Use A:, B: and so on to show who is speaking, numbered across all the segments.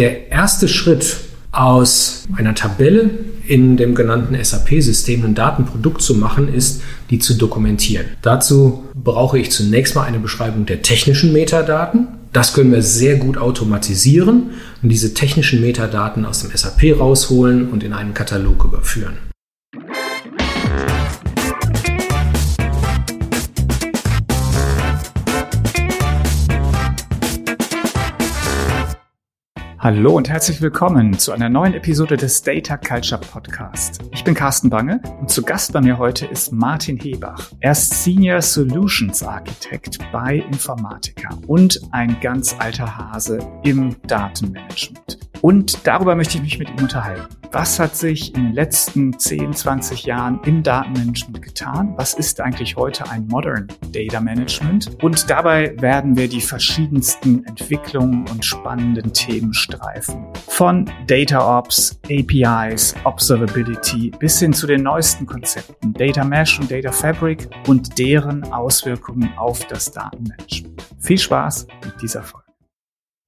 A: Der erste Schritt aus einer Tabelle in dem genannten SAP-System ein Datenprodukt zu machen, ist, die zu dokumentieren. Dazu brauche ich zunächst mal eine Beschreibung der technischen Metadaten. Das können wir sehr gut automatisieren und diese technischen Metadaten aus dem SAP rausholen und in einen Katalog überführen.
B: Hallo und herzlich willkommen zu einer neuen Episode des Data Culture Podcast. Ich bin Carsten Bange und zu Gast bei mir heute ist Martin Hebach. Er ist Senior Solutions Architect bei Informatica und ein ganz alter Hase im Datenmanagement. Und darüber möchte ich mich mit ihm unterhalten. Was hat sich in den letzten 10, 20 Jahren im Datenmanagement getan? Was ist eigentlich heute ein Modern Data Management? Und dabei werden wir die verschiedensten Entwicklungen und spannenden Themen streifen. Von Data Ops, APIs, Observability bis hin zu den neuesten Konzepten Data Mesh und Data Fabric und deren Auswirkungen auf das Datenmanagement. Viel Spaß mit dieser Folge.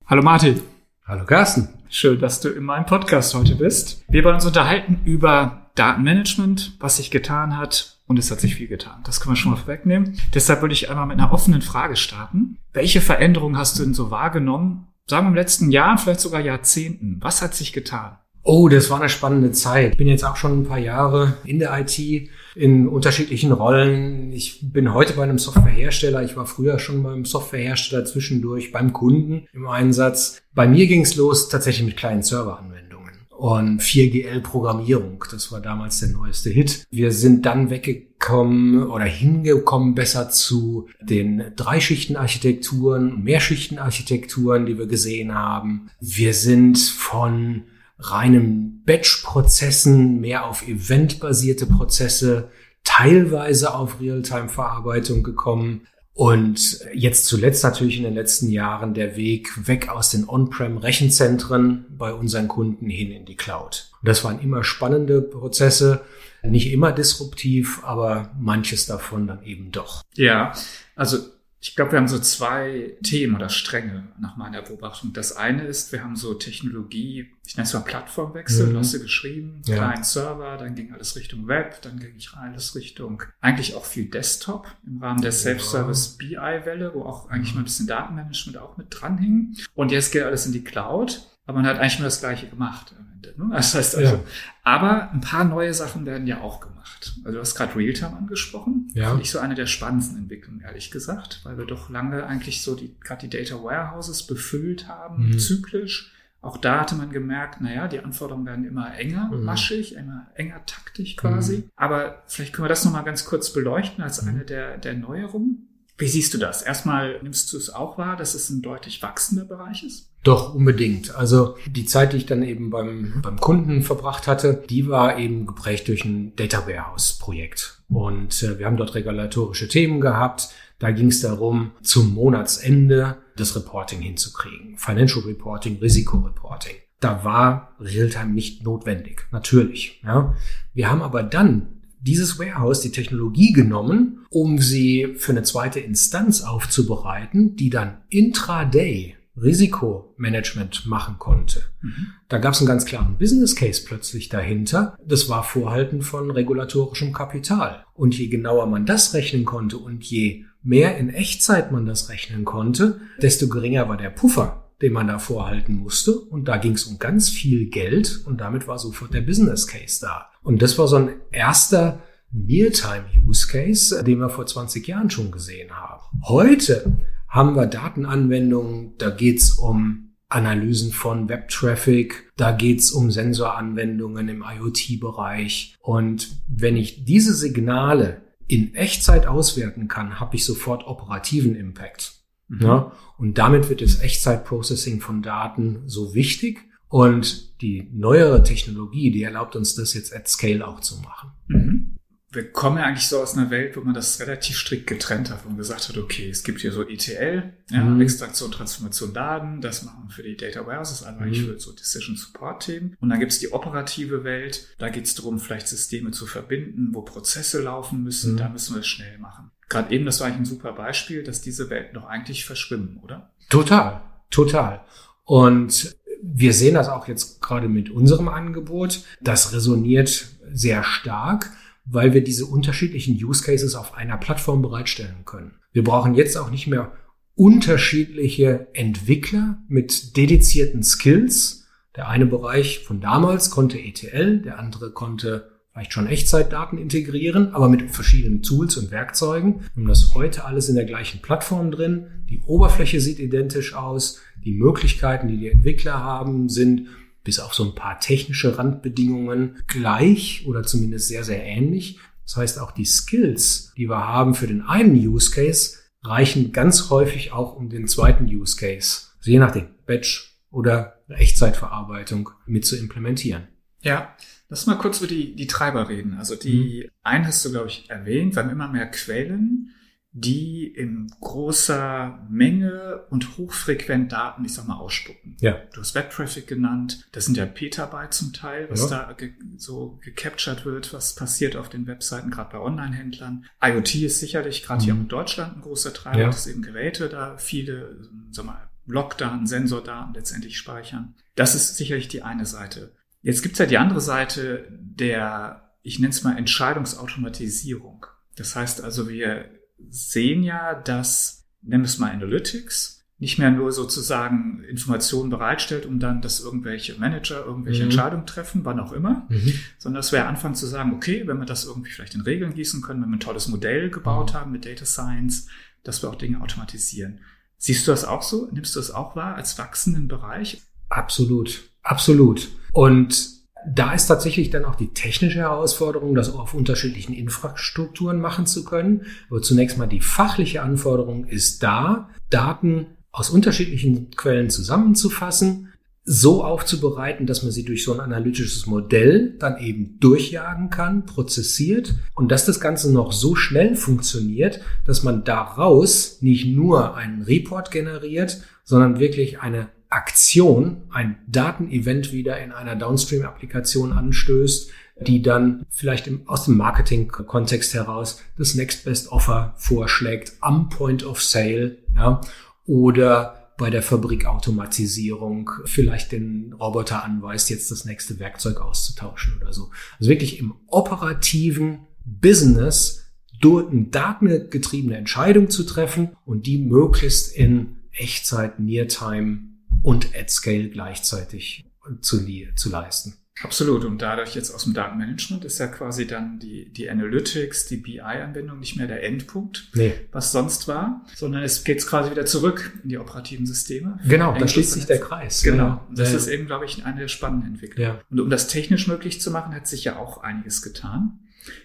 B: Hallo Martin.
A: Hallo Carsten.
B: Schön, dass du in meinem Podcast heute bist. Wir wollen uns unterhalten über Datenmanagement, was sich getan hat und es hat sich viel getan. Das können wir schon mal vorwegnehmen. Deshalb würde ich einmal mit einer offenen Frage starten. Welche Veränderungen hast du denn so wahrgenommen? Sagen wir im letzten Jahr, vielleicht sogar Jahrzehnten. Was hat sich getan?
A: Oh, das war eine spannende Zeit. Ich bin jetzt auch schon ein paar Jahre in der IT in unterschiedlichen Rollen. Ich bin heute bei einem Softwarehersteller. Ich war früher schon beim Softwarehersteller zwischendurch beim Kunden im Einsatz. Bei mir ging es los tatsächlich mit kleinen Serveranwendungen und 4GL-Programmierung. Das war damals der neueste Hit. Wir sind dann weggekommen oder hingekommen besser zu den Dreischichtenarchitekturen, Mehrschichtenarchitekturen, die wir gesehen haben. Wir sind von reinen Batch-Prozessen, mehr auf eventbasierte Prozesse, teilweise auf Realtime-Verarbeitung gekommen. Und jetzt zuletzt natürlich in den letzten Jahren der Weg weg aus den On-Prem-Rechenzentren bei unseren Kunden hin in die Cloud. Und das waren immer spannende Prozesse, nicht immer disruptiv, aber manches davon dann eben doch.
B: Ja, also ich glaube, wir haben so zwei Themen oder Stränge nach meiner Beobachtung. Das eine ist, wir haben so Technologie, ich nenne es mal Plattformwechsel, mhm. hast du geschrieben, ja. Client Server, dann ging alles Richtung Web, dann ging ich alles Richtung eigentlich auch viel Desktop im Rahmen der Self-Service BI-Welle, wo auch eigentlich mal ein bisschen Datenmanagement auch mit dran hing. Und jetzt geht alles in die Cloud, aber man hat eigentlich nur das Gleiche gemacht. Ne? Das heißt also, ja. aber ein paar neue Sachen werden ja auch gemacht. Also du hast gerade Realtime angesprochen. Ja. Finde ich so eine der spannendsten Entwicklungen, ehrlich gesagt, weil wir doch lange eigentlich so die, gerade die Data Warehouses befüllt haben, mhm. zyklisch. Auch da hatte man gemerkt, naja, die Anforderungen werden immer enger, mhm. maschig, immer enger taktisch quasi. Mhm. Aber vielleicht können wir das nochmal ganz kurz beleuchten als mhm. eine der, der Neuerungen. Wie siehst du das? Erstmal nimmst du es auch wahr, dass es ein deutlich wachsender Bereich ist?
A: Doch, unbedingt. Also die Zeit, die ich dann eben beim, beim Kunden verbracht hatte, die war eben geprägt durch ein Data Warehouse Projekt. Und äh, wir haben dort regulatorische Themen gehabt. Da ging es darum, zum Monatsende das Reporting hinzukriegen. Financial Reporting, Risikoreporting. Da war Realtime nicht notwendig, natürlich. Ja. Wir haben aber dann dieses Warehouse die Technologie genommen, um sie für eine zweite Instanz aufzubereiten, die dann intraday Risikomanagement machen konnte. Mhm. Da gab es einen ganz klaren Business Case plötzlich dahinter. Das war Vorhalten von regulatorischem Kapital. Und je genauer man das rechnen konnte und je mehr in Echtzeit man das rechnen konnte, desto geringer war der Puffer, den man da vorhalten musste. Und da ging es um ganz viel Geld und damit war sofort der Business Case da. Und das war so ein erster Mealtime-Use-Case, den wir vor 20 Jahren schon gesehen haben. Heute haben wir Datenanwendungen, da geht's um Analysen von Web-Traffic, da geht's um Sensoranwendungen im IoT-Bereich. Und wenn ich diese Signale in Echtzeit auswerten kann, habe ich sofort operativen Impact. Mhm. Ja? Und damit wird das Echtzeit-Processing von Daten so wichtig. Und die neuere Technologie, die erlaubt uns das jetzt at Scale auch zu machen. Mhm
B: wir kommen ja eigentlich so aus einer Welt, wo man das relativ strikt getrennt hat und gesagt hat, okay, es gibt hier so ETL, ja, mhm. Extraktion, Transformation, Daten, das machen wir für die Data Warehouses, also eigentlich mhm. für so Decision Support Themen. Und dann gibt es die operative Welt, da geht es darum, vielleicht Systeme zu verbinden, wo Prozesse laufen müssen, mhm. da müssen wir es schnell machen. Gerade eben, das war eigentlich ein super Beispiel, dass diese Welten doch eigentlich verschwimmen, oder?
A: Total, total. Und wir sehen das auch jetzt gerade mit unserem Angebot. Das resoniert sehr stark, weil wir diese unterschiedlichen Use Cases auf einer Plattform bereitstellen können. Wir brauchen jetzt auch nicht mehr unterschiedliche Entwickler mit dedizierten Skills. Der eine Bereich von damals konnte ETL, der andere konnte vielleicht schon Echtzeitdaten integrieren, aber mit verschiedenen Tools und Werkzeugen. Wir das heute alles in der gleichen Plattform drin. Die Oberfläche sieht identisch aus. Die Möglichkeiten, die die Entwickler haben, sind bis auf so ein paar technische Randbedingungen gleich oder zumindest sehr, sehr ähnlich. Das heißt, auch die Skills, die wir haben für den einen Use Case, reichen ganz häufig auch um den zweiten Use Case, also je nachdem, Batch oder Echtzeitverarbeitung mit zu implementieren.
B: Ja, lass mal kurz über die, die Treiber reden. Also die mhm. einen hast du, glaube ich, erwähnt, wir haben immer mehr Quellen, die in großer Menge und hochfrequent Daten, ich sag mal, ausspucken. Ja. Du hast Web-Traffic genannt. Das sind ja Petabyte zum Teil, was ja. da ge so gecaptured wird, was passiert auf den Webseiten, gerade bei Online-Händlern. IoT ist sicherlich gerade mhm. hier in Deutschland ein großer Treiber, ja. dass eben Geräte da viele, sag mal, Logdaten, Sensordaten letztendlich speichern. Das ist sicherlich die eine Seite. Jetzt gibt's ja die andere Seite der, ich nenne es mal Entscheidungsautomatisierung. Das heißt also, wir sehen ja, dass, nennen wir es mal Analytics, nicht mehr nur sozusagen Informationen bereitstellt, um dann, dass irgendwelche Manager irgendwelche mhm. Entscheidungen treffen, wann auch immer, mhm. sondern dass wir anfangen zu sagen, okay, wenn wir das irgendwie vielleicht in Regeln gießen können, wenn wir ein tolles Modell gebaut mhm. haben mit Data Science, dass wir auch Dinge automatisieren. Siehst du das auch so? Nimmst du das auch wahr als wachsenden Bereich?
A: Absolut, absolut. Und da ist tatsächlich dann auch die technische Herausforderung, das auf unterschiedlichen Infrastrukturen machen zu können. Aber zunächst mal die fachliche Anforderung ist da, Daten aus unterschiedlichen Quellen zusammenzufassen, so aufzubereiten, dass man sie durch so ein analytisches Modell dann eben durchjagen kann, prozessiert und dass das Ganze noch so schnell funktioniert, dass man daraus nicht nur einen Report generiert, sondern wirklich eine Aktion, ein Datenevent wieder in einer Downstream-Applikation anstößt, die dann vielleicht im, aus dem Marketing-Kontext heraus das Next Best Offer vorschlägt am Point of Sale, ja, oder bei der Fabrikautomatisierung vielleicht den Roboter anweist, jetzt das nächste Werkzeug auszutauschen oder so. Also wirklich im operativen Business durch eine datengetriebene Entscheidung zu treffen und die möglichst in Echtzeit, Near-Time und at Scale gleichzeitig zu, zu leisten.
B: Absolut. Und dadurch jetzt aus dem Datenmanagement ist ja quasi dann die, die Analytics, die BI-Anwendung nicht mehr der Endpunkt, nee. was sonst war, sondern es geht quasi wieder zurück in die operativen Systeme.
A: Genau, da schließt sich der Kreis.
B: Genau. Ja. Das ja. ist eben, glaube ich, eine der spannenden Entwicklungen. Ja. Und um das technisch möglich zu machen, hat sich ja auch einiges getan.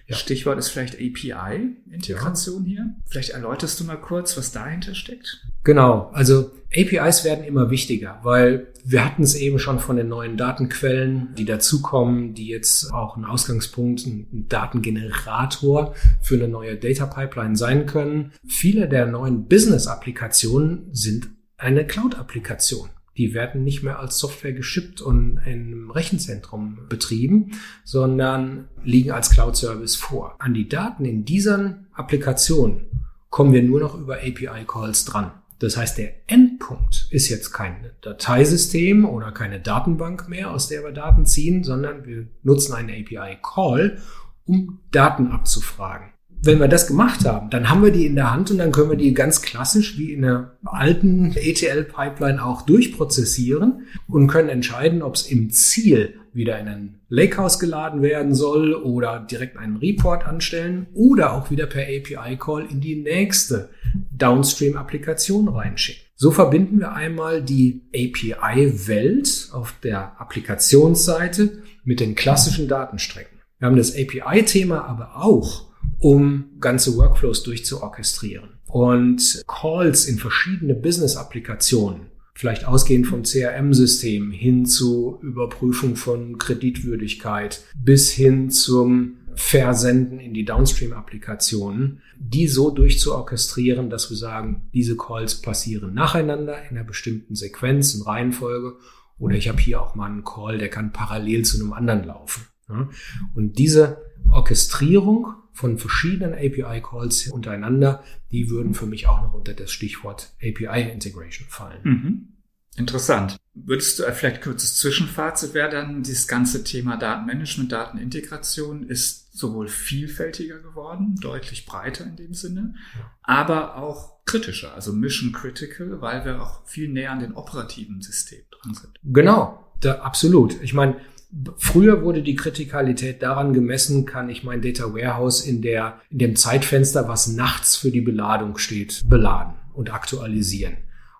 B: Ja. Stichwort ist vielleicht API-Integration ja. hier. Vielleicht erläuterst du mal kurz, was dahinter steckt.
A: Genau, also APIs werden immer wichtiger, weil wir hatten es eben schon von den neuen Datenquellen, die dazukommen, die jetzt auch ein Ausgangspunkt, ein Datengenerator für eine neue Data Pipeline sein können. Viele der neuen Business-Applikationen sind eine Cloud-Applikation. Die werden nicht mehr als Software geschippt und im Rechenzentrum betrieben, sondern liegen als Cloud-Service vor. An die Daten in diesen Applikationen kommen wir nur noch über API-Calls dran. Das heißt, der Endpunkt ist jetzt kein Dateisystem oder keine Datenbank mehr, aus der wir Daten ziehen, sondern wir nutzen einen API-Call, um Daten abzufragen wenn wir das gemacht haben, dann haben wir die in der Hand und dann können wir die ganz klassisch wie in einer alten ETL-Pipeline auch durchprozessieren und können entscheiden, ob es im Ziel wieder in ein Lakehouse geladen werden soll oder direkt einen Report anstellen oder auch wieder per API-Call in die nächste Downstream-Applikation reinschicken. So verbinden wir einmal die API-Welt auf der Applikationsseite mit den klassischen Datenstrecken. Wir haben das API-Thema aber auch um ganze Workflows durchzuorchestrieren. Und Calls in verschiedene Business-Applikationen, vielleicht ausgehend vom CRM-System hin zu Überprüfung von Kreditwürdigkeit bis hin zum Versenden in die Downstream-Applikationen, die so durchzuorchestrieren, dass wir sagen, diese Calls passieren nacheinander in einer bestimmten Sequenz und Reihenfolge oder ich habe hier auch mal einen Call, der kann parallel zu einem anderen laufen. Und diese Orchestrierung von verschiedenen API-Calls untereinander, die würden für mich auch noch unter das Stichwort API-Integration fallen. Mhm.
B: Interessant. Würdest du vielleicht kurzes Zwischenfazit wäre dann, dieses ganze Thema Datenmanagement, Datenintegration ist sowohl vielfältiger geworden, deutlich breiter in dem Sinne, aber auch kritischer, also mission critical, weil wir auch viel näher an den operativen Systemen dran sind.
A: Genau, da, absolut. Ich meine, Früher wurde die Kritikalität daran gemessen, kann ich mein Data Warehouse in der, in dem Zeitfenster, was nachts für die Beladung steht, beladen und aktualisieren.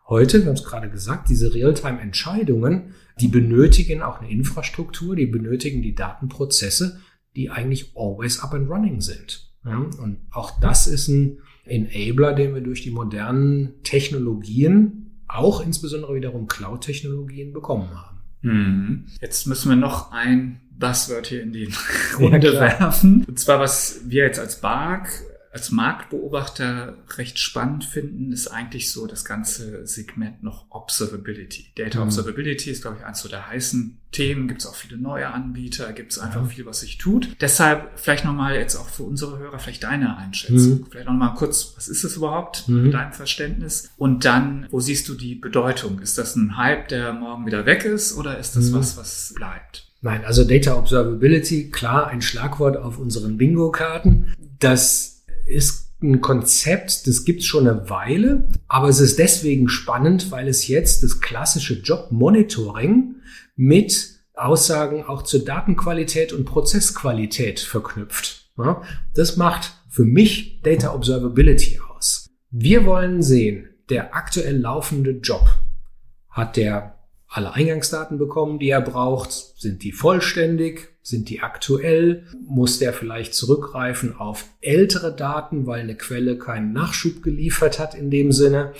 A: Heute, wir haben es gerade gesagt, diese Realtime-Entscheidungen, die benötigen auch eine Infrastruktur, die benötigen die Datenprozesse, die eigentlich always up and running sind. Ja, und auch das ist ein Enabler, den wir durch die modernen Technologien, auch insbesondere wiederum Cloud-Technologien, bekommen haben.
B: Mhm. Jetzt müssen wir noch ein Buzzword hier in die Runde ja, werfen. Und zwar, was wir jetzt als BARC als Marktbeobachter recht spannend finden, ist eigentlich so das ganze Segment noch Observability. Data mhm. Observability ist, glaube ich, eins so der heißen Themen. Gibt es auch viele neue Anbieter, gibt es einfach mhm. viel, was sich tut. Deshalb vielleicht nochmal jetzt auch für unsere Hörer vielleicht deine Einschätzung. Mhm. Vielleicht nochmal kurz, was ist es überhaupt mhm. mit deinem Verständnis? Und dann, wo siehst du die Bedeutung? Ist das ein Hype, der morgen wieder weg ist oder ist das mhm. was, was bleibt?
A: Nein, also Data Observability, klar, ein Schlagwort auf unseren Bingo-Karten. Das ist ein Konzept, das gibt's schon eine Weile, aber es ist deswegen spannend, weil es jetzt das klassische Job-Monitoring mit Aussagen auch zur Datenqualität und Prozessqualität verknüpft. Das macht für mich Data Observability aus. Wir wollen sehen, der aktuell laufende Job, hat der alle Eingangsdaten bekommen, die er braucht? Sind die vollständig? Sind die aktuell? Muss der vielleicht zurückgreifen auf ältere Daten, weil eine Quelle keinen Nachschub geliefert hat in dem Sinne?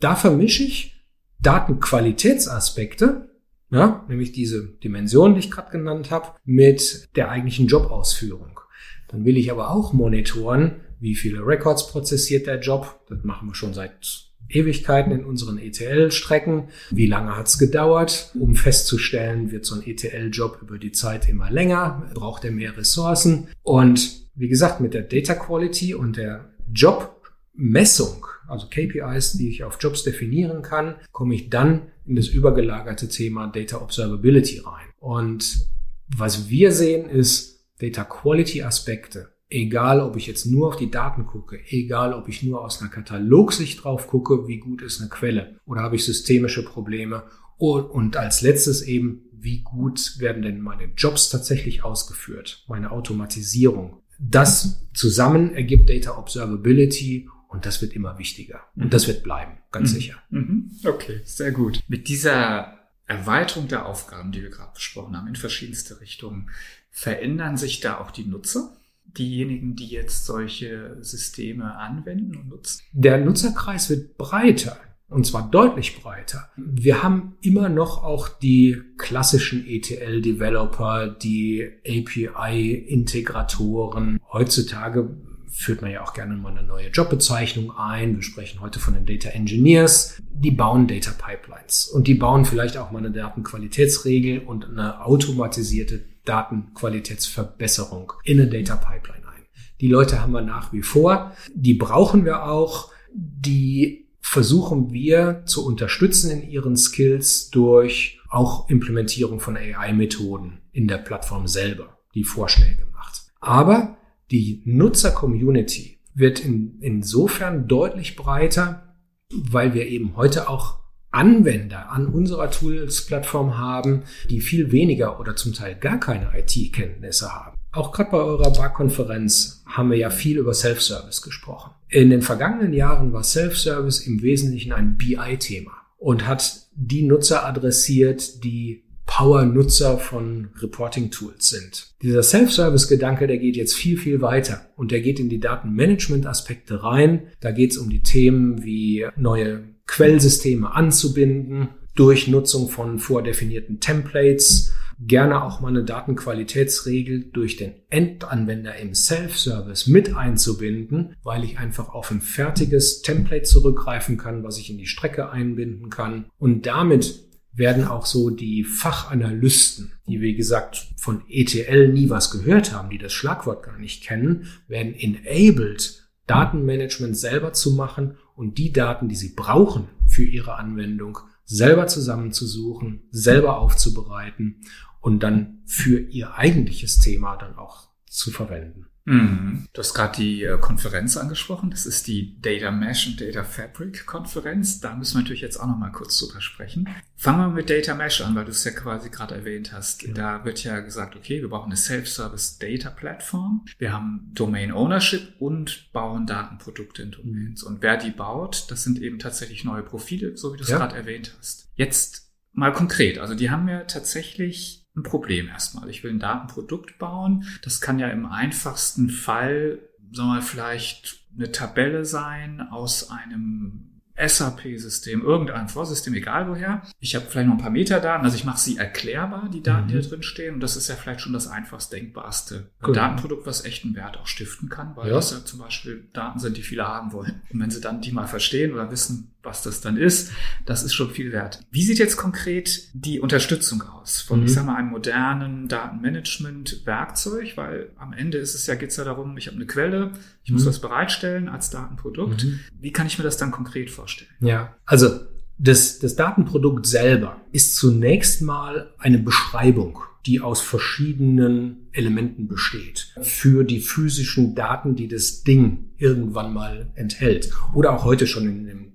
A: Da vermische ich Datenqualitätsaspekte, ja, nämlich diese Dimension, die ich gerade genannt habe, mit der eigentlichen Jobausführung. Dann will ich aber auch monitoren, wie viele Records prozessiert der Job. Das machen wir schon seit Ewigkeiten in unseren ETL-Strecken. Wie lange hat es gedauert? Um festzustellen, wird so ein ETL-Job über die Zeit immer länger, braucht er mehr Ressourcen. Und wie gesagt, mit der Data Quality und der Jobmessung, also KPIs, die ich auf Jobs definieren kann, komme ich dann in das übergelagerte Thema Data Observability rein. Und was wir sehen, ist Data Quality Aspekte egal ob ich jetzt nur auf die Daten gucke, egal ob ich nur aus einer Katalogsicht drauf gucke, wie gut ist eine Quelle oder habe ich systemische Probleme und als letztes eben, wie gut werden denn meine Jobs tatsächlich ausgeführt, meine Automatisierung. Das zusammen ergibt Data Observability und das wird immer wichtiger. Und das wird bleiben, ganz mhm. sicher.
B: Mhm. Okay, sehr gut. Mit dieser Erweiterung der Aufgaben, die wir gerade besprochen haben, in verschiedenste Richtungen, verändern sich da auch die Nutzer? Diejenigen, die jetzt solche Systeme anwenden und nutzen?
A: Der Nutzerkreis wird breiter. Und zwar deutlich breiter. Wir haben immer noch auch die klassischen ETL-Developer, die API-Integratoren. Heutzutage führt man ja auch gerne mal eine neue Jobbezeichnung ein. Wir sprechen heute von den Data Engineers. Die bauen Data Pipelines und die bauen vielleicht auch mal eine Datenqualitätsregel und eine automatisierte Datenqualitätsverbesserung in eine Data Pipeline ein. Die Leute haben wir nach wie vor. Die brauchen wir auch. Die versuchen wir zu unterstützen in ihren Skills durch auch Implementierung von AI-Methoden in der Plattform selber, die Vorschläge macht. Aber die Nutzer-Community wird in, insofern deutlich breiter, weil wir eben heute auch Anwender an unserer Tools-Plattform haben, die viel weniger oder zum Teil gar keine IT-Kenntnisse haben. Auch gerade bei eurer Bar-Konferenz haben wir ja viel über Self-Service gesprochen. In den vergangenen Jahren war Self-Service im Wesentlichen ein BI-Thema und hat die Nutzer adressiert, die Power-Nutzer von Reporting-Tools sind. Dieser Self-Service-Gedanke, der geht jetzt viel, viel weiter und der geht in die Datenmanagement-Aspekte rein. Da geht es um die Themen wie neue Quellsysteme anzubinden durch Nutzung von vordefinierten Templates, gerne auch mal eine Datenqualitätsregel durch den Endanwender im Self-Service mit einzubinden, weil ich einfach auf ein fertiges Template zurückgreifen kann, was ich in die Strecke einbinden kann. Und damit werden auch so die Fachanalysten, die wie gesagt von ETL nie was gehört haben, die das Schlagwort gar nicht kennen, werden enabled, Datenmanagement selber zu machen und die Daten, die sie brauchen für ihre Anwendung, selber zusammenzusuchen, selber aufzubereiten und dann für ihr eigentliches Thema dann auch zu verwenden.
B: Mhm. Du hast gerade die äh, Konferenz angesprochen. Das ist die Data Mesh und Data Fabric Konferenz. Da müssen wir natürlich jetzt auch noch mal kurz drüber sprechen. Fangen wir mit Data Mesh an, weil du es ja quasi gerade erwähnt hast. Ja. Da wird ja gesagt, okay, wir brauchen eine Self-Service Data Plattform. Wir haben Domain Ownership und bauen Datenprodukte in Domains. Und wer die baut, das sind eben tatsächlich neue Profile, so wie du es ja. gerade erwähnt hast. Jetzt mal konkret. Also die haben ja tatsächlich ein Problem erstmal. Ich will ein Datenprodukt bauen. Das kann ja im einfachsten Fall, sagen wir mal, vielleicht eine Tabelle sein aus einem SAP-System, irgendein Vorsystem, egal woher. Ich habe vielleicht noch ein paar Metadaten, also ich mache sie erklärbar, die Daten, die da mhm. drin stehen. Und das ist ja vielleicht schon das einfachst denkbarste cool. Datenprodukt, was echten Wert auch stiften kann, weil ja. das ja zum Beispiel Daten sind, die viele haben wollen. Und wenn sie dann die mal verstehen oder wissen, was das dann ist, das ist schon viel wert. Wie sieht jetzt konkret die Unterstützung aus von, mhm. ich sag mal, einem modernen Datenmanagement-Werkzeug? Weil am Ende ist es ja, geht's ja darum, ich habe eine Quelle, ich mhm. muss was bereitstellen als Datenprodukt. Mhm. Wie kann ich mir das dann konkret vorstellen?
A: Ja, also das, das Datenprodukt selber ist zunächst mal eine Beschreibung die aus verschiedenen Elementen besteht. Für die physischen Daten, die das Ding irgendwann mal enthält. Oder auch heute schon in dem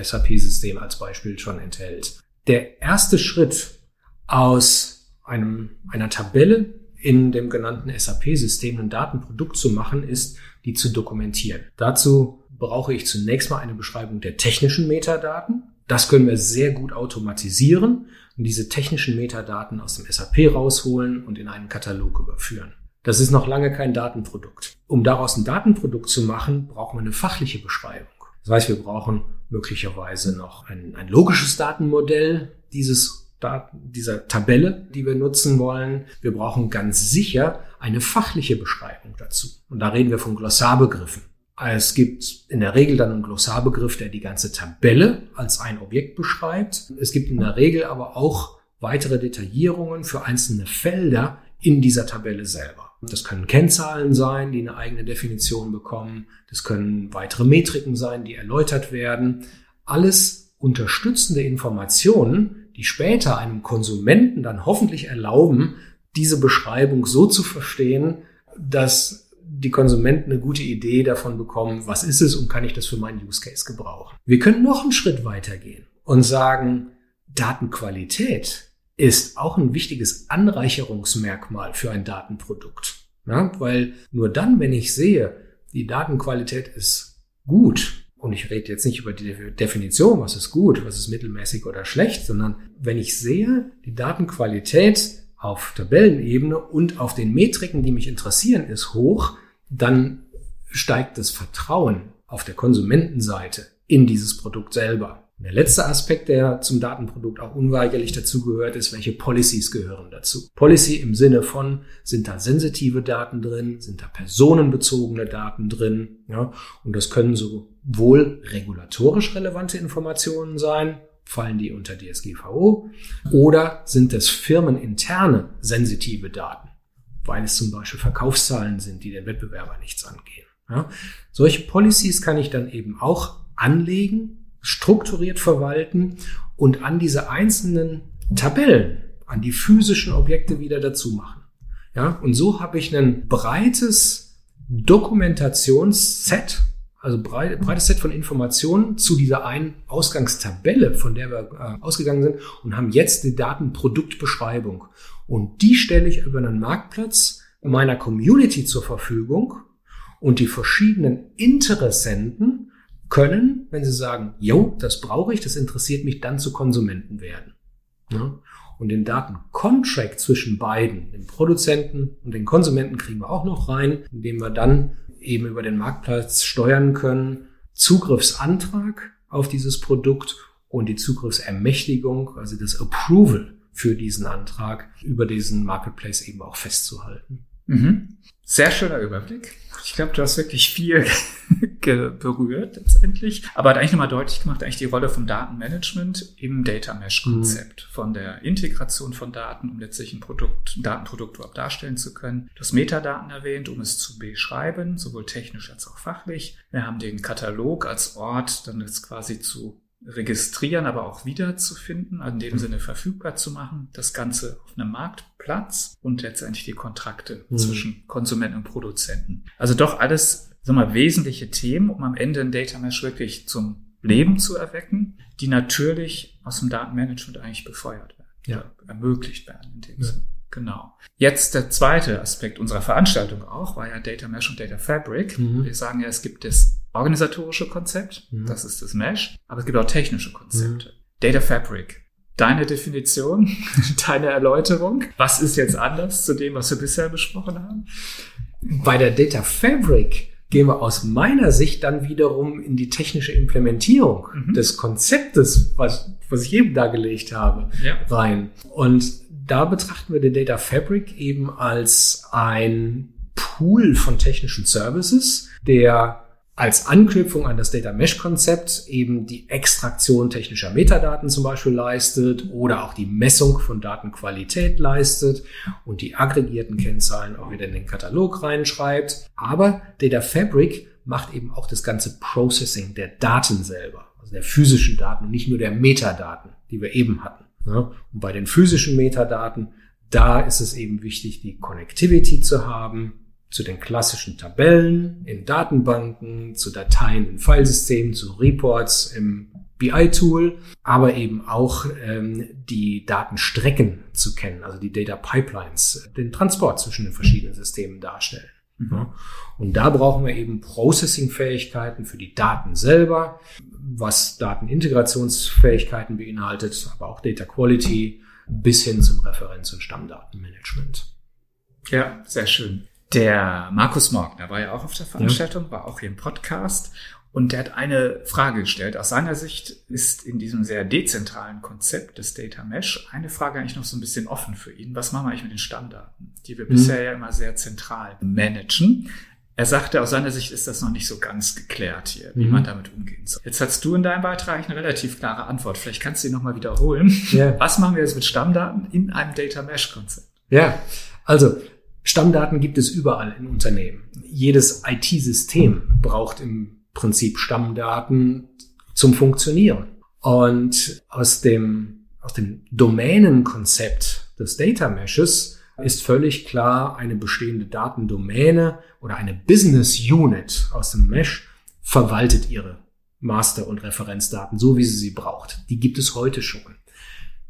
A: SAP-System als Beispiel schon enthält. Der erste Schritt aus einem, einer Tabelle in dem genannten SAP-System ein Datenprodukt zu machen, ist, die zu dokumentieren. Dazu brauche ich zunächst mal eine Beschreibung der technischen Metadaten. Das können wir sehr gut automatisieren und diese technischen Metadaten aus dem SAP rausholen und in einen Katalog überführen. Das ist noch lange kein Datenprodukt. Um daraus ein Datenprodukt zu machen, brauchen wir eine fachliche Beschreibung. Das heißt, wir brauchen möglicherweise noch ein, ein logisches Datenmodell dieses Daten, dieser Tabelle, die wir nutzen wollen. Wir brauchen ganz sicher eine fachliche Beschreibung dazu. Und da reden wir von Glossarbegriffen. Es gibt in der Regel dann einen Glossarbegriff, der die ganze Tabelle als ein Objekt beschreibt. Es gibt in der Regel aber auch weitere Detaillierungen für einzelne Felder in dieser Tabelle selber. Das können Kennzahlen sein, die eine eigene Definition bekommen. Das können weitere Metriken sein, die erläutert werden. Alles unterstützende Informationen, die später einem Konsumenten dann hoffentlich erlauben, diese Beschreibung so zu verstehen, dass die Konsumenten eine gute Idee davon bekommen, was ist es und kann ich das für meinen Use Case gebrauchen. Wir können noch einen Schritt weitergehen und sagen, Datenqualität ist auch ein wichtiges Anreicherungsmerkmal für ein Datenprodukt. Ja, weil nur dann, wenn ich sehe, die Datenqualität ist gut, und ich rede jetzt nicht über die Definition, was ist gut, was ist mittelmäßig oder schlecht, sondern wenn ich sehe, die Datenqualität auf Tabellenebene und auf den Metriken, die mich interessieren, ist hoch, dann steigt das Vertrauen auf der Konsumentenseite in dieses Produkt selber. Der letzte Aspekt, der zum Datenprodukt auch unweigerlich dazugehört, ist, welche Policies gehören dazu. Policy im Sinne von, sind da sensitive Daten drin, sind da personenbezogene Daten drin, ja, und das können sowohl regulatorisch relevante Informationen sein, fallen die unter DSGVO, oder sind es firmeninterne sensitive Daten, weil es zum Beispiel Verkaufszahlen sind, die den Wettbewerber nichts angehen. Ja. Solche Policies kann ich dann eben auch anlegen strukturiert verwalten und an diese einzelnen Tabellen, an die physischen Objekte wieder dazu machen. Ja, und so habe ich ein breites Dokumentationsset, also breit, breites Set von Informationen zu dieser einen Ausgangstabelle, von der wir äh, ausgegangen sind und haben jetzt die Datenproduktbeschreibung. Und die stelle ich über einen Marktplatz meiner Community zur Verfügung und die verschiedenen Interessenten können, wenn sie sagen, jo, das brauche ich, das interessiert mich, dann zu Konsumenten werden. Ja? Und den Datencontract zwischen beiden, dem Produzenten und den Konsumenten, kriegen wir auch noch rein, indem wir dann eben über den Marktplatz steuern können, Zugriffsantrag auf dieses Produkt und die Zugriffsermächtigung, also das Approval für diesen Antrag über diesen Marketplace eben auch festzuhalten.
B: Mhm. Sehr schöner Überblick. Ich glaube, du hast wirklich viel berührt letztendlich. Aber hat eigentlich nochmal deutlich gemacht, eigentlich die Rolle vom Datenmanagement im Data Mesh Konzept. Mhm. Von der Integration von Daten, um letztlich ein Produkt, ein Datenprodukt überhaupt darstellen zu können. Du hast Metadaten erwähnt, um es zu beschreiben, sowohl technisch als auch fachlich. Wir haben den Katalog als Ort, dann jetzt quasi zu registrieren, aber auch wiederzufinden, also in dem mhm. Sinne verfügbar zu machen, das Ganze auf einem Marktplatz und letztendlich die Kontrakte mhm. zwischen Konsumenten und Produzenten. Also doch alles, sag mal, wesentliche Themen, um am Ende ein Data Mesh wirklich zum Leben zu erwecken, die natürlich aus dem Datenmanagement eigentlich befeuert werden, ja. ermöglicht werden in dem ja. Sinne. Genau. Jetzt der zweite Aspekt unserer Veranstaltung auch, war ja Data Mesh und Data Fabric. Mhm. Wir sagen ja, es gibt das organisatorische Konzept, mhm. das ist das Mesh, aber es gibt auch technische Konzepte. Mhm. Data Fabric. Deine Definition, deine Erläuterung. Was ist jetzt anders zu dem, was wir bisher besprochen haben?
A: Bei der Data Fabric gehen wir aus meiner Sicht dann wiederum in die technische Implementierung mhm. des Konzeptes, was, was ich eben dargelegt habe, ja. rein. Und da betrachten wir den Data Fabric eben als ein Pool von technischen Services, der als Anknüpfung an das Data Mesh Konzept eben die Extraktion technischer Metadaten zum Beispiel leistet oder auch die Messung von Datenqualität leistet und die aggregierten Kennzahlen auch wieder in den Katalog reinschreibt. Aber Data Fabric macht eben auch das ganze Processing der Daten selber, also der physischen Daten, nicht nur der Metadaten, die wir eben hatten. Und bei den physischen Metadaten, da ist es eben wichtig, die Connectivity zu haben, zu den klassischen Tabellen in Datenbanken, zu Dateien in Filesystemen, zu Reports im BI-Tool, aber eben auch ähm, die Datenstrecken zu kennen, also die Data Pipelines, den Transport zwischen den verschiedenen Systemen darstellen. Mhm. Und da brauchen wir eben Processing-Fähigkeiten für die Daten selber, was Datenintegrationsfähigkeiten beinhaltet, aber auch Data Quality bis hin zum Referenz- und Stammdatenmanagement.
B: Ja, sehr schön. Der Markus Morgner war ja auch auf der Veranstaltung, ja. war auch hier im Podcast und der hat eine Frage gestellt. Aus seiner Sicht ist in diesem sehr dezentralen Konzept des Data Mesh eine Frage eigentlich noch so ein bisschen offen für ihn. Was machen wir eigentlich mit den Stammdaten, die wir mhm. bisher ja immer sehr zentral managen? Er sagte, aus seiner Sicht ist das noch nicht so ganz geklärt hier, wie mhm. man damit umgehen soll. Jetzt hast du in deinem Beitrag eine relativ klare Antwort. Vielleicht kannst du die nochmal wiederholen. Ja. Was machen wir jetzt mit Stammdaten in einem Data Mesh Konzept?
A: Ja, also Stammdaten gibt es überall in Unternehmen. Jedes IT-System braucht im Prinzip Stammdaten zum Funktionieren. Und aus dem, aus dem Domänenkonzept des Data Meshes ist völlig klar, eine bestehende Datendomäne oder eine Business Unit aus dem Mesh verwaltet ihre Master- und Referenzdaten so, wie sie sie braucht. Die gibt es heute schon.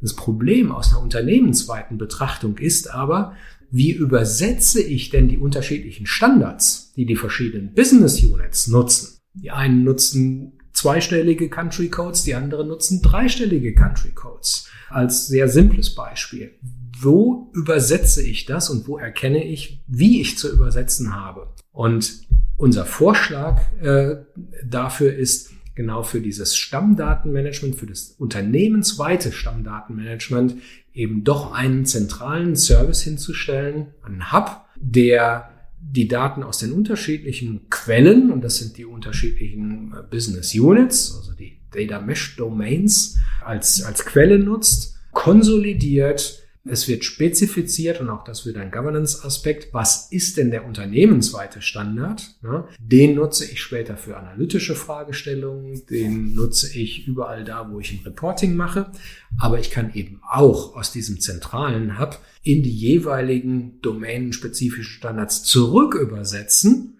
A: Das Problem aus einer unternehmensweiten Betrachtung ist aber, wie übersetze ich denn die unterschiedlichen Standards, die die verschiedenen Business Units nutzen? Die einen nutzen zweistellige Country Codes, die anderen nutzen dreistellige Country Codes. Als sehr simples Beispiel. Wo übersetze ich das und wo erkenne ich, wie ich zu übersetzen habe? Und unser Vorschlag äh, dafür ist, genau für dieses Stammdatenmanagement, für das unternehmensweite Stammdatenmanagement eben doch einen zentralen Service hinzustellen, einen Hub, der die Daten aus den unterschiedlichen Quellen, und das sind die unterschiedlichen äh, Business Units, also die Data Mesh Domains, als, als Quelle nutzt, konsolidiert, es wird spezifiziert und auch das wird ein Governance-Aspekt. Was ist denn der unternehmensweite Standard? Den nutze ich später für analytische Fragestellungen. Den nutze ich überall da, wo ich ein Reporting mache. Aber ich kann eben auch aus diesem zentralen Hub in die jeweiligen domänenspezifischen Standards zurück übersetzen,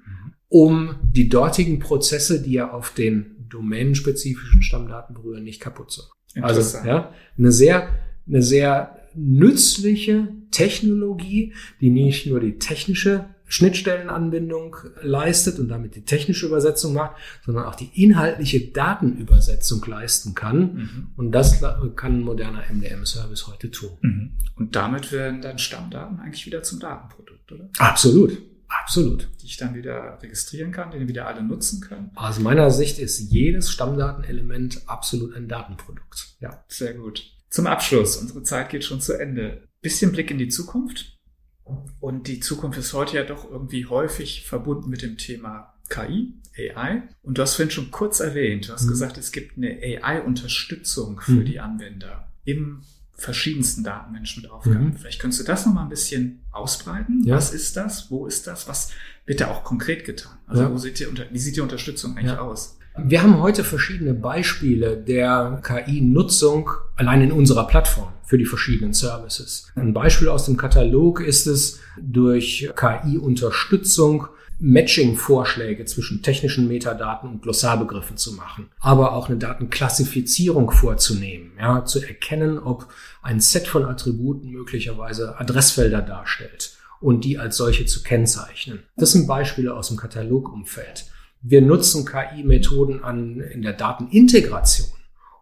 A: um die dortigen Prozesse, die ja auf den domänenspezifischen Stammdaten berühren, nicht kaputt zu machen. Also, ja, eine sehr, eine sehr nützliche Technologie, die nicht nur die technische Schnittstellenanbindung leistet und damit die technische Übersetzung macht, sondern auch die inhaltliche Datenübersetzung leisten kann. Mhm. Und das kann ein moderner MDM-Service heute tun. Mhm.
B: Und damit werden dann Stammdaten eigentlich wieder zum Datenprodukt, oder?
A: Absolut. Absolut.
B: Die ich dann wieder registrieren kann, den wieder alle nutzen können.
A: Aus meiner Sicht ist jedes Stammdatenelement absolut ein Datenprodukt.
B: Ja. Sehr gut. Zum Abschluss, unsere Zeit geht schon zu Ende. Bisschen Blick in die Zukunft. Und die Zukunft ist heute ja doch irgendwie häufig verbunden mit dem Thema KI, AI. Und du hast vorhin schon kurz erwähnt, du hast mhm. gesagt, es gibt eine AI-Unterstützung für mhm. die Anwender im verschiedensten Datenmanagementaufgaben. Mhm. Vielleicht könntest du das noch mal ein bisschen ausbreiten. Ja. Was ist das? Wo ist das? Was wird da auch konkret getan? Also ja. wo sieht die, wie sieht die Unterstützung eigentlich ja. aus?
A: Wir haben heute verschiedene Beispiele der KI-Nutzung allein in unserer Plattform für die verschiedenen Services. Ein Beispiel aus dem Katalog ist es, durch KI-Unterstützung Matching-Vorschläge zwischen technischen Metadaten und Glossarbegriffen zu machen, aber auch eine Datenklassifizierung vorzunehmen, ja, zu erkennen, ob ein Set von Attributen möglicherweise Adressfelder darstellt und die als solche zu kennzeichnen. Das sind Beispiele aus dem Katalogumfeld. Wir nutzen KI-Methoden an in der Datenintegration,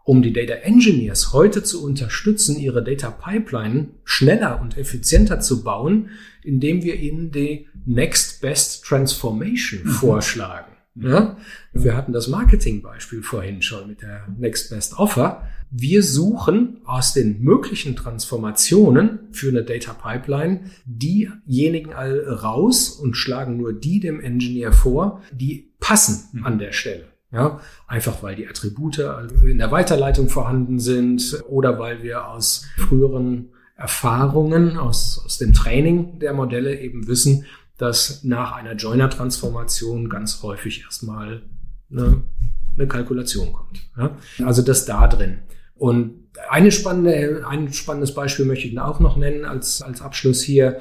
A: um die Data Engineers heute zu unterstützen, ihre Data Pipeline schneller und effizienter zu bauen, indem wir ihnen die Next Best Transformation mhm. vorschlagen. Ja? Wir hatten das Marketing-Beispiel vorhin schon mit der Next Best Offer. Wir suchen aus den möglichen Transformationen für eine Data Pipeline diejenigen raus und schlagen nur die dem Engineer vor, die passen an der Stelle. Ja, einfach weil die Attribute in der Weiterleitung vorhanden sind oder weil wir aus früheren Erfahrungen, aus, aus dem Training der Modelle eben wissen, dass nach einer Joiner-Transformation ganz häufig erstmal eine, eine Kalkulation kommt. Ja? Also das da drin. Und eine spannende, ein spannendes Beispiel möchte ich auch noch nennen als, als Abschluss hier.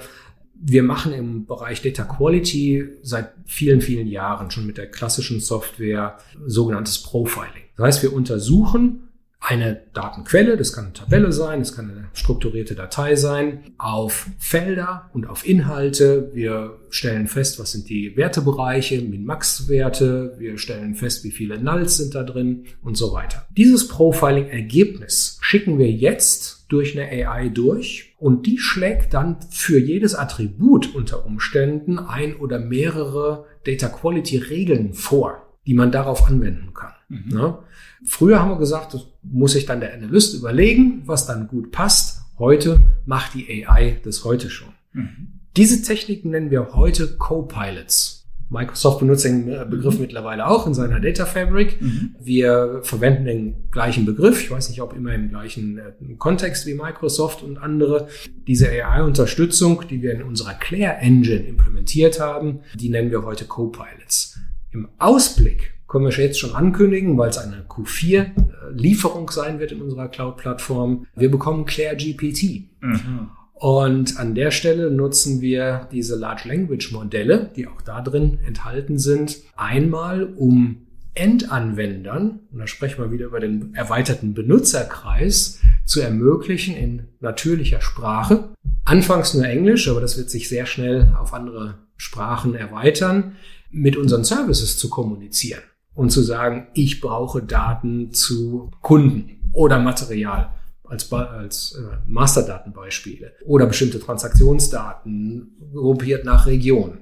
A: Wir machen im Bereich Data Quality seit vielen, vielen Jahren schon mit der klassischen Software sogenanntes Profiling. Das heißt, wir untersuchen eine Datenquelle, das kann eine Tabelle sein, das kann eine strukturierte Datei sein, auf Felder und auf Inhalte. Wir stellen fest, was sind die Wertebereiche, Min-Max-Werte, wir stellen fest, wie viele Nulls sind da drin und so weiter. Dieses Profiling-Ergebnis schicken wir jetzt durch eine AI durch und die schlägt dann für jedes Attribut unter Umständen ein oder mehrere Data Quality Regeln vor, die man darauf anwenden kann. Mhm. Ne? Früher haben wir gesagt, das muss sich dann der Analyst überlegen, was dann gut passt. Heute macht die AI das heute schon. Mhm. Diese Techniken nennen wir heute Co-Pilots. Microsoft benutzt den äh, Begriff mhm. mittlerweile auch in seiner Data Fabric. Mhm. Wir verwenden den gleichen Begriff. Ich weiß nicht, ob immer im gleichen äh, Kontext wie Microsoft und andere. Diese AI-Unterstützung, die wir in unserer Claire Engine implementiert haben, die nennen wir heute Co-Pilots. Im Ausblick können wir jetzt schon ankündigen, weil es eine Q4-Lieferung sein wird in unserer Cloud-Plattform. Wir bekommen Claire GPT. Mhm. Und an der Stelle nutzen wir diese Large Language Modelle, die auch da drin enthalten sind, einmal um Endanwendern, und da sprechen wir wieder über den erweiterten Benutzerkreis, zu ermöglichen in natürlicher Sprache. Anfangs nur Englisch, aber das wird sich sehr schnell auf andere Sprachen erweitern, mit unseren Services zu kommunizieren und zu sagen, ich brauche Daten zu Kunden oder Material als, als äh, Masterdatenbeispiele oder bestimmte Transaktionsdaten gruppiert nach Region.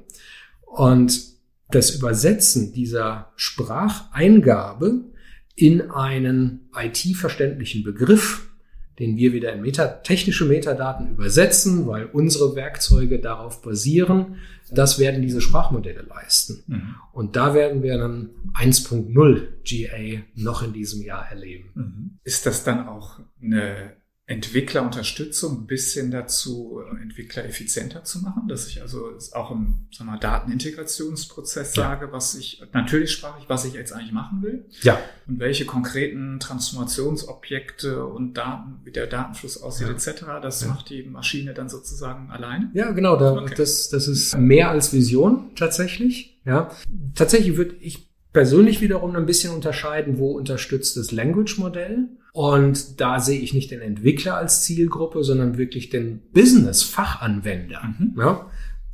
A: Und das Übersetzen dieser Spracheingabe in einen IT-verständlichen Begriff den wir wieder in Meta technische Metadaten übersetzen, weil unsere Werkzeuge darauf basieren. Das werden diese Sprachmodelle leisten. Mhm. Und da werden wir dann 1.0 GA noch in diesem Jahr erleben.
B: Mhm. Ist das dann auch eine Entwicklerunterstützung bis hin dazu, äh, Entwickler effizienter zu machen, dass ich also auch im sagen wir, Datenintegrationsprozess ja. sage, was ich, natürlich sprach ich, was ich jetzt eigentlich machen will.
A: Ja.
B: Und welche konkreten Transformationsobjekte und Daten, wie der Datenfluss aussieht, ja. etc., das ja. macht die Maschine dann sozusagen allein?
A: Ja, genau. Da, okay. das, das ist mehr als Vision tatsächlich. Ja. Tatsächlich würde ich persönlich wiederum ein bisschen unterscheiden, wo unterstützt das Language-Modell. Und da sehe ich nicht den Entwickler als Zielgruppe, sondern wirklich den Business-Fachanwender. Mhm. Ja?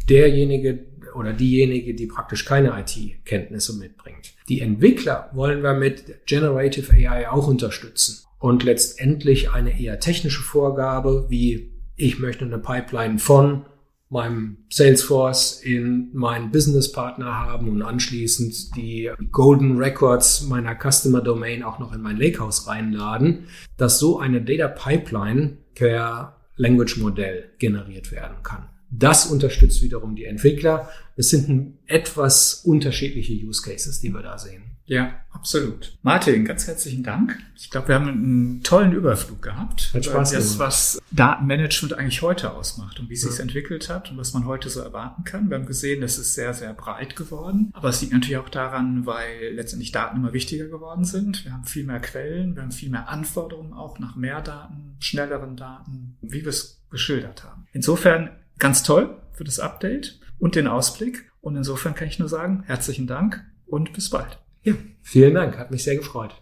A: Derjenige oder diejenige, die praktisch keine IT-Kenntnisse mitbringt. Die Entwickler wollen wir mit Generative AI auch unterstützen. Und letztendlich eine eher technische Vorgabe, wie ich möchte eine Pipeline von meinem Salesforce in meinen Businesspartner haben und anschließend die Golden Records meiner Customer Domain auch noch in mein Lakehouse reinladen, dass so eine Data Pipeline per Language Modell generiert werden kann. Das unterstützt wiederum die Entwickler. Es sind etwas unterschiedliche Use Cases, die wir da sehen.
B: Ja, absolut. Martin, ganz herzlichen Dank. Ich glaube, wir haben einen tollen Überflug gehabt.
A: Hat Spaß
B: das, was Datenmanagement eigentlich heute ausmacht und wie es sich entwickelt hat und was man heute so erwarten kann. Wir haben gesehen, es ist sehr, sehr breit geworden. Aber es liegt natürlich auch daran, weil letztendlich Daten immer wichtiger geworden sind. Wir haben viel mehr Quellen, wir haben viel mehr Anforderungen auch nach mehr Daten, schnelleren Daten, wie wir es geschildert haben. Insofern ganz toll für das Update und den Ausblick. Und insofern kann ich nur sagen, herzlichen Dank und bis bald.
A: Ja, vielen Dank, hat mich sehr gefreut.